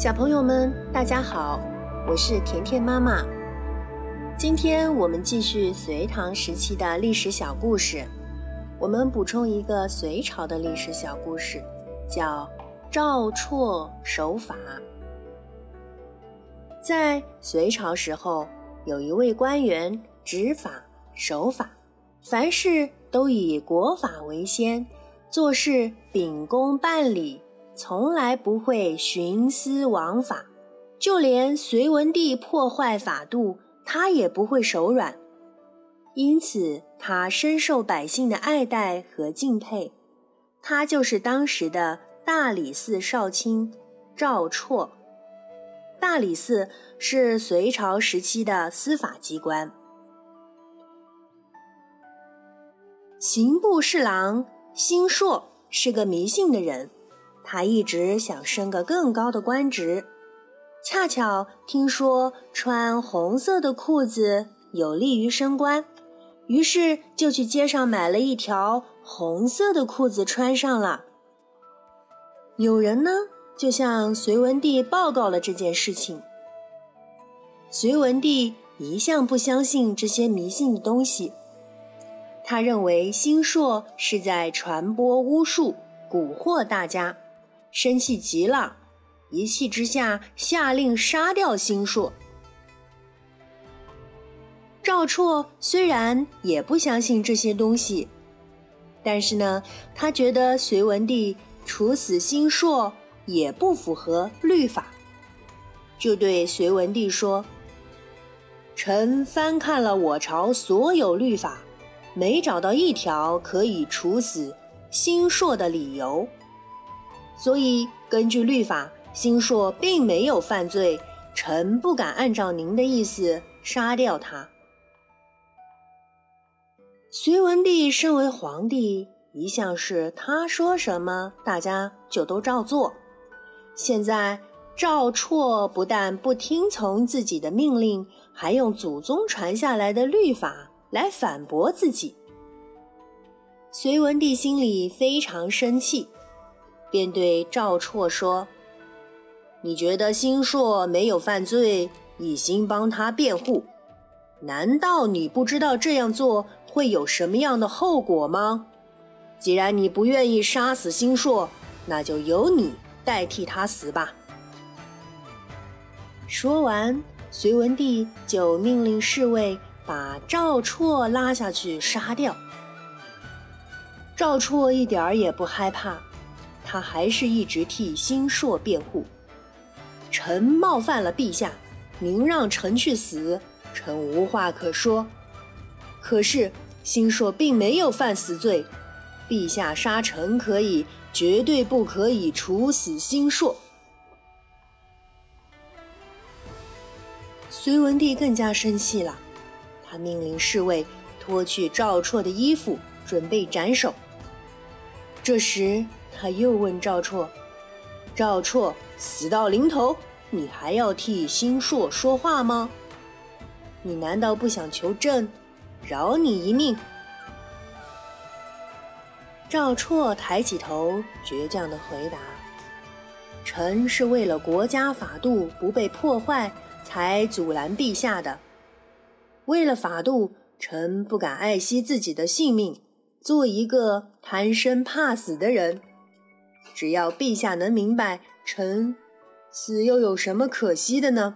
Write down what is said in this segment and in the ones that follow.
小朋友们，大家好，我是甜甜妈妈。今天我们继续隋唐时期的历史小故事。我们补充一个隋朝的历史小故事，叫赵绰守法。在隋朝时候，有一位官员执法守法，凡事都以国法为先，做事秉公办理。从来不会徇私枉法，就连隋文帝破坏法度，他也不会手软。因此，他深受百姓的爱戴和敬佩。他就是当时的大理寺少卿赵绰。大理寺是隋朝时期的司法机关。刑部侍郎辛硕是个迷信的人。他一直想升个更高的官职，恰巧听说穿红色的裤子有利于升官，于是就去街上买了一条红色的裤子穿上了。有人呢就向隋文帝报告了这件事情。隋文帝一向不相信这些迷信的东西，他认为星硕是在传播巫术，蛊惑大家。生气极了，一气之下下令杀掉星硕。赵绰虽然也不相信这些东西，但是呢，他觉得隋文帝处死星硕也不符合律法，就对隋文帝说：“臣翻看了我朝所有律法，没找到一条可以处死星硕的理由。”所以，根据律法，星硕并没有犯罪，臣不敢按照您的意思杀掉他。隋文帝身为皇帝，一向是他说什么，大家就都照做。现在赵绰不但不听从自己的命令，还用祖宗传下来的律法来反驳自己。隋文帝心里非常生气。便对赵绰说：“你觉得星硕没有犯罪，一心帮他辩护，难道你不知道这样做会有什么样的后果吗？既然你不愿意杀死星硕，那就由你代替他死吧。”说完，隋文帝就命令侍卫把赵绰拉下去杀掉。赵绰一点儿也不害怕。他还是一直替星硕辩护。臣冒犯了陛下，您让臣去死，臣无话可说。可是星硕并没有犯死罪，陛下杀臣可以，绝对不可以处死星硕。隋文帝更加生气了，他命令侍卫脱去赵绰的衣服，准备斩首。这时。他又问赵绰：“赵绰死到临头，你还要替星硕说话吗？你难道不想求朕饶你一命？”赵绰抬起头，倔强的回答：“臣是为了国家法度不被破坏，才阻拦陛下的。为了法度，臣不敢爱惜自己的性命，做一个贪生怕死的人。”只要陛下能明白，臣死又有什么可惜的呢？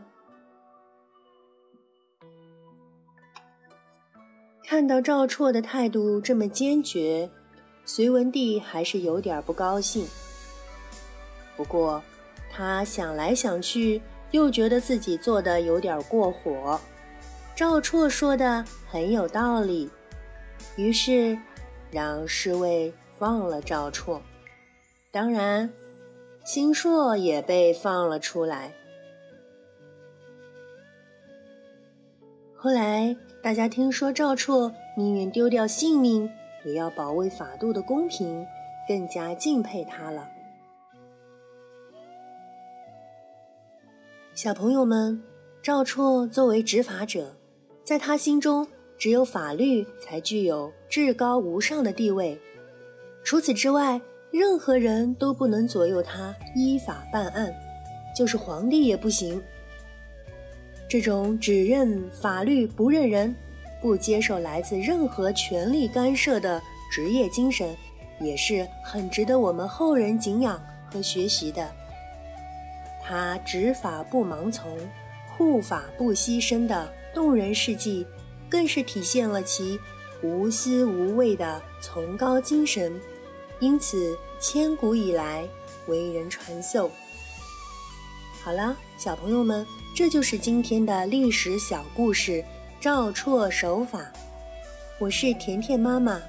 看到赵绰的态度这么坚决，隋文帝还是有点不高兴。不过，他想来想去，又觉得自己做的有点过火。赵绰说的很有道理，于是让侍卫放了赵绰。当然，星硕也被放了出来。后来，大家听说赵绰宁愿丢掉性命，也要保卫法度的公平，更加敬佩他了。小朋友们，赵绰作为执法者，在他心中，只有法律才具有至高无上的地位。除此之外，任何人都不能左右他依法办案，就是皇帝也不行。这种只认法律不认人，不接受来自任何权力干涉的职业精神，也是很值得我们后人敬仰和学习的。他执法不盲从，护法不牺牲的动人事迹，更是体现了其无私无畏的崇高精神，因此千古以来为人传颂。好了，小朋友们。这就是今天的历史小故事——赵绰守法。我是甜甜妈妈，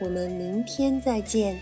我们明天再见。